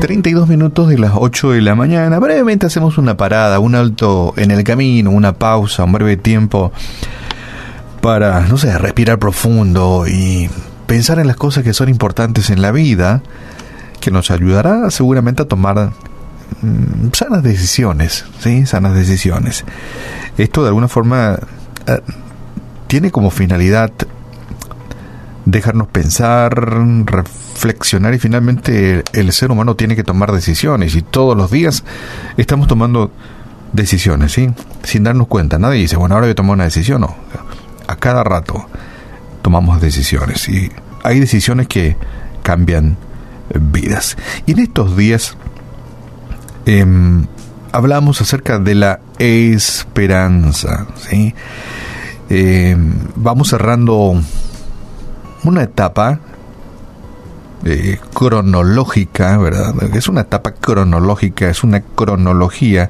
32 minutos de las 8 de la mañana. Brevemente hacemos una parada, un alto en el camino, una pausa, un breve tiempo para, no sé, respirar profundo y pensar en las cosas que son importantes en la vida, que nos ayudará seguramente a tomar mm, sanas decisiones, ¿sí? Sanas decisiones. Esto de alguna forma eh, tiene como finalidad dejarnos pensar, reflexionar y finalmente el, ser humano tiene que tomar decisiones y todos los días estamos tomando decisiones, ¿sí? Sin darnos cuenta. Nadie dice, bueno, ahora voy a tomar una decisión. No. A cada rato tomamos decisiones y hay decisiones que cambian vidas. Y en estos días em, hablamos acerca de la esperanza, ¿sí? Em, vamos cerrando una etapa eh, cronológica, ¿verdad? Es una etapa cronológica, es una cronología.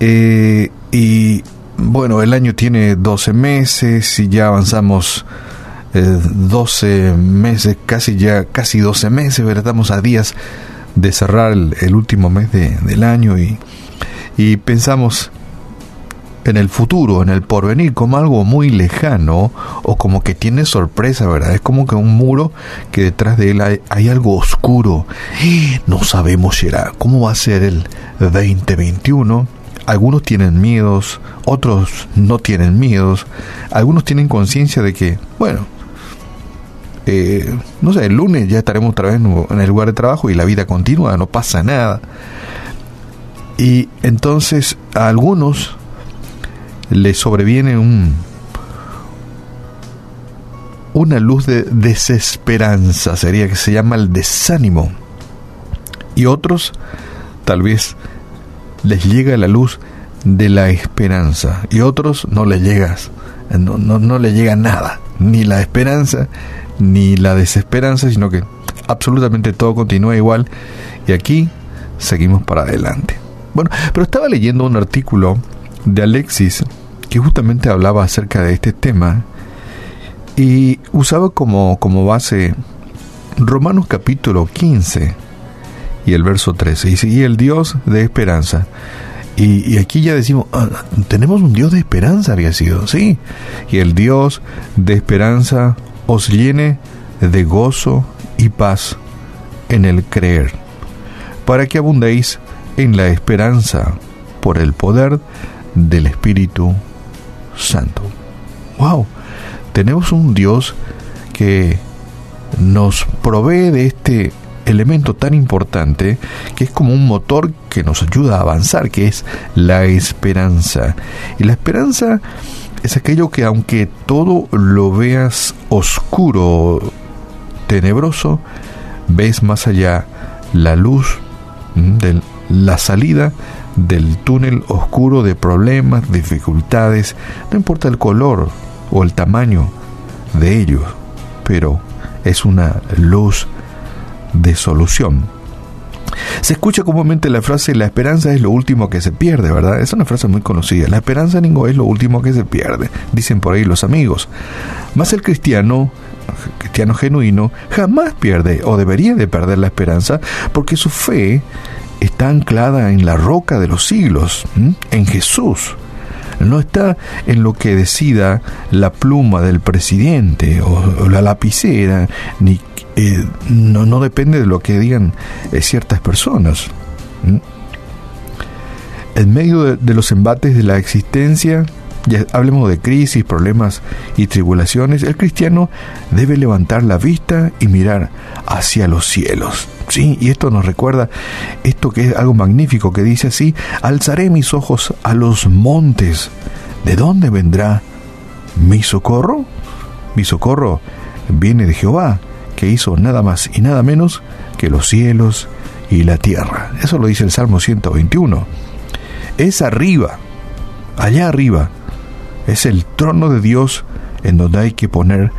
Eh, y bueno, el año tiene 12 meses y ya avanzamos 12 eh, meses, casi ya, casi 12 meses, ¿verdad? Estamos a días de cerrar el, último mes del año y, y pensamos en el futuro, en el porvenir, como algo muy lejano o como que tiene sorpresa, ¿verdad? Es como que un muro que detrás de él hay, algo oscuro. No sabemos si era cómo va a ser el 2021. Algunos tienen miedos, otros no tienen miedos, algunos tienen conciencia de que, bueno, eh, no sé, el lunes ya estaremos otra vez en el lugar de trabajo y la vida continúa, no pasa nada. Y entonces algunos le sobreviene un una luz de desesperanza, sería que se llama el desánimo. Y otros tal vez les llega la luz de la esperanza y otros no les llega no, no, no le llega nada, ni la esperanza ni la desesperanza, sino que absolutamente todo continúa igual y aquí seguimos para adelante. Bueno, pero estaba leyendo un artículo de Alexis que justamente hablaba acerca de este tema y usaba como, como base Romanos capítulo 15 y el verso 13. Dice, y el Dios de esperanza. Y, aquí ya decimos, ah, tenemos un Dios de esperanza, había sido, sí. Y el Dios de esperanza os llene de gozo y paz en el creer, para que abundéis en la esperanza por el poder del Espíritu Santo. ¡Wow! Tenemos un Dios que nos provee de este elemento tan importante que es como un motor que nos ayuda a avanzar, que es la esperanza. Y la esperanza es aquello que aunque todo lo veas oscuro, tenebroso, ves más allá la luz de la salida del túnel oscuro de problemas, dificultades, no importa el color o el tamaño de ellos, pero es una luz de solución. Se escucha comúnmente la frase la esperanza es lo último que se pierde, ¿verdad? Es una frase muy conocida. La esperanza ningo es lo último que se pierde, dicen por ahí los amigos. Más el cristiano, cristiano genuino, jamás pierde o debería de perder la esperanza porque su fe está anclada en la roca de los siglos, en Jesús. No está en lo que decida la pluma del presidente o, la lapicera, ni eh, no, depende de lo que digan eh, ciertas personas. En medio de los embates de la existencia, ya hablemos de crisis, problemas y tribulaciones, el cristiano debe levantar la vista y mirar hacia los cielos. Sí, y esto nos recuerda esto que es algo magnífico que dice así, alzaré mis ojos a los montes. ¿De dónde vendrá mi socorro? Mi socorro viene de Jehová, que hizo nada más y nada menos que los cielos y la tierra. Eso lo dice el Salmo 121. Es arriba, allá arriba, es el trono de Dios en donde hay que poner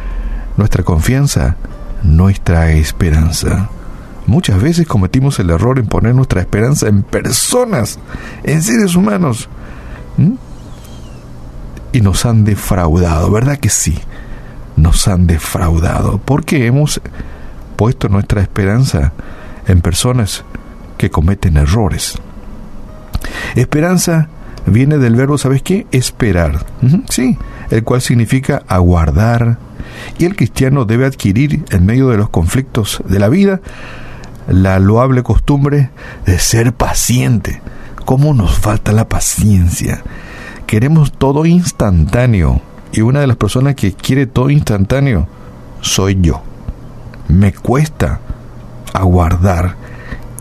nuestra confianza, nuestra esperanza. Muchas veces cometimos el error en poner nuestra esperanza en personas, en seres humanos. Y nos han defraudado, ¿verdad que sí? Nos han defraudado. Porque hemos puesto nuestra esperanza en personas que cometen errores. Esperanza viene del verbo, ¿sabes qué? Esperar. Sí, el cual significa aguardar. Y el cristiano debe adquirir, en medio de los conflictos de la vida, la loable costumbre de ser paciente. ¿Cómo nos falta la paciencia? Queremos todo instantáneo. Y una de las personas que quiere todo instantáneo soy yo. Me cuesta aguardar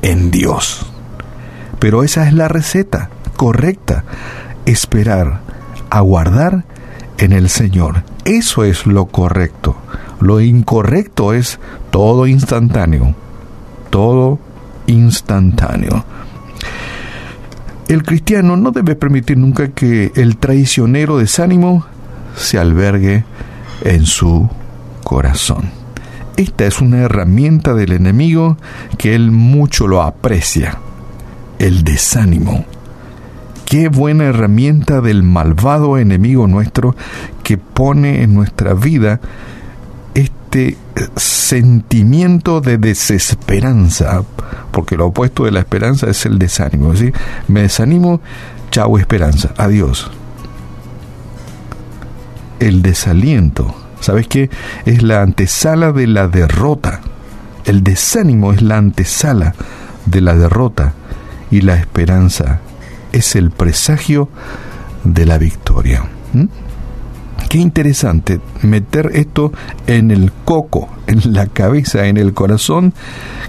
en Dios. Pero esa es la receta correcta. Esperar, aguardar en el Señor. Eso es lo correcto. Lo incorrecto es todo instantáneo. Todo instantáneo. El cristiano no debe permitir nunca que el traicionero desánimo se albergue en su corazón. Esta es una herramienta del enemigo que él mucho lo aprecia, el desánimo. Qué buena herramienta del malvado enemigo nuestro que pone en nuestra vida este sentimiento de desesperanza, porque lo opuesto de la esperanza es el desánimo. ¿sí? Me desanimo, chao esperanza, adiós. El desaliento, ¿sabes qué? Es la antesala de la derrota. El desánimo es la antesala de la derrota y la esperanza es el presagio de la victoria. Qué interesante meter esto en el coco, en la cabeza, en el corazón,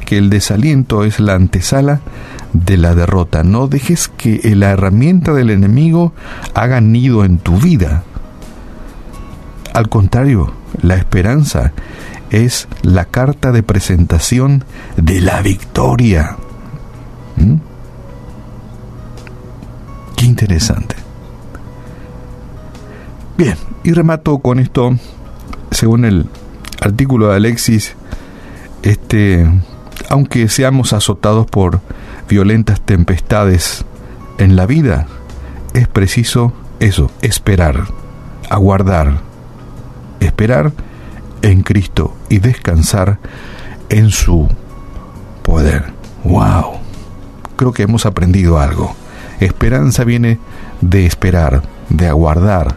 que el desaliento es la antesala de la derrota. No dejes que la herramienta del enemigo haga nido en tu vida. Al contrario, la esperanza es la carta de presentación de la victoria. ¿Mm? Interesante. Bien, y remato con esto, según el artículo de Alexis, este, aunque seamos azotados por violentas tempestades en la vida, es preciso eso, esperar, aguardar, esperar en Cristo y descansar en su poder. ¡Wow! Creo que hemos aprendido algo. Esperanza viene de esperar, de aguardar,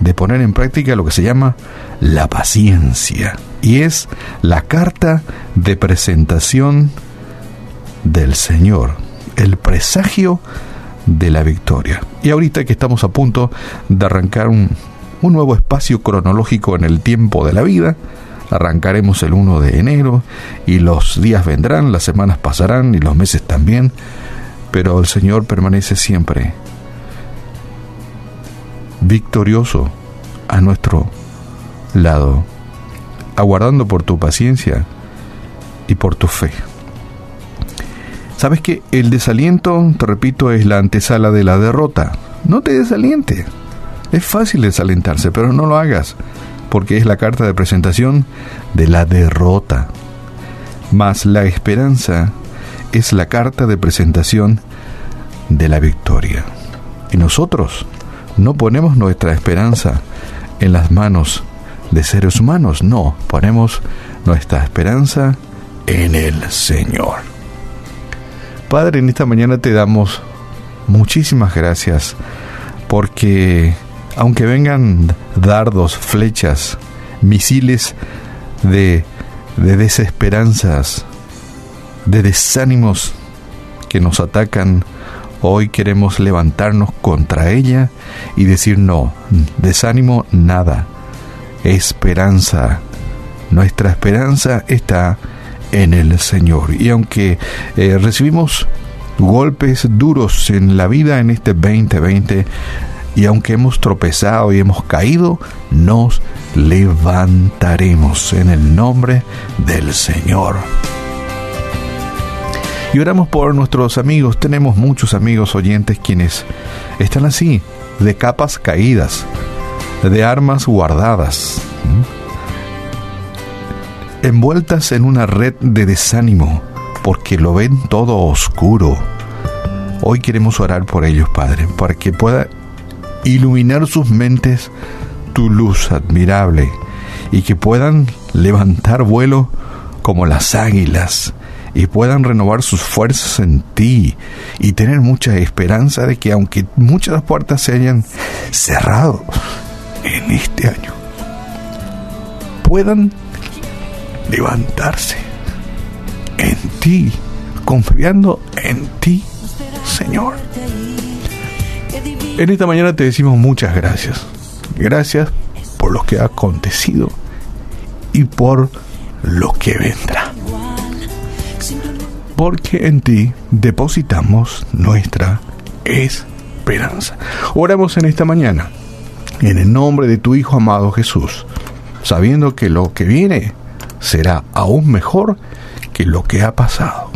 de poner en práctica lo que se llama la paciencia. Y es la carta de presentación del Señor, el presagio de la victoria. Y ahorita que estamos a punto de arrancar un, nuevo espacio cronológico en el tiempo de la vida, arrancaremos el 1 de enero y los días vendrán, las semanas pasarán y los meses también pero el Señor permanece siempre victorioso a nuestro lado, aguardando por tu paciencia y por tu fe. ¿Sabes que el desaliento, te repito, es la antesala de la derrota? No te desaliente. Es fácil desalentarse, pero no lo hagas, porque es la carta de presentación de la derrota. Mas la esperanza es la carta de presentación de la victoria. Y nosotros no ponemos nuestra esperanza en las manos de seres humanos, no, ponemos nuestra esperanza en el Señor. Padre, en esta mañana te damos muchísimas gracias porque aunque vengan dardos, flechas, misiles de, de desesperanzas, de desánimos que nos atacan, hoy queremos levantarnos contra ella y decir no, desánimo nada, esperanza. Nuestra esperanza está en el Señor. Y aunque eh, recibimos golpes duros en la vida en este 2020, y aunque hemos tropezado y hemos caído, nos levantaremos en el nombre del Señor. Y oramos por nuestros amigos. Tenemos muchos amigos oyentes quienes están así, de capas caídas, de armas guardadas, envueltas en una red de desánimo, porque lo ven todo oscuro. Hoy queremos orar por ellos, Padre, para que pueda iluminar sus mentes tu luz admirable y que puedan levantar vuelo como las águilas y puedan renovar sus fuerzas en ti y tener mucha esperanza de que aunque muchas puertas se hayan cerrado en este año, puedan levantarse en ti, confiando en ti, Señor. En esta mañana te decimos muchas gracias. Gracias por lo que ha acontecido y por lo que vendrá. Porque en ti depositamos nuestra esperanza. Oramos en esta mañana, en el nombre de tu Hijo amado Jesús, sabiendo que lo que viene será aún mejor que lo que ha pasado.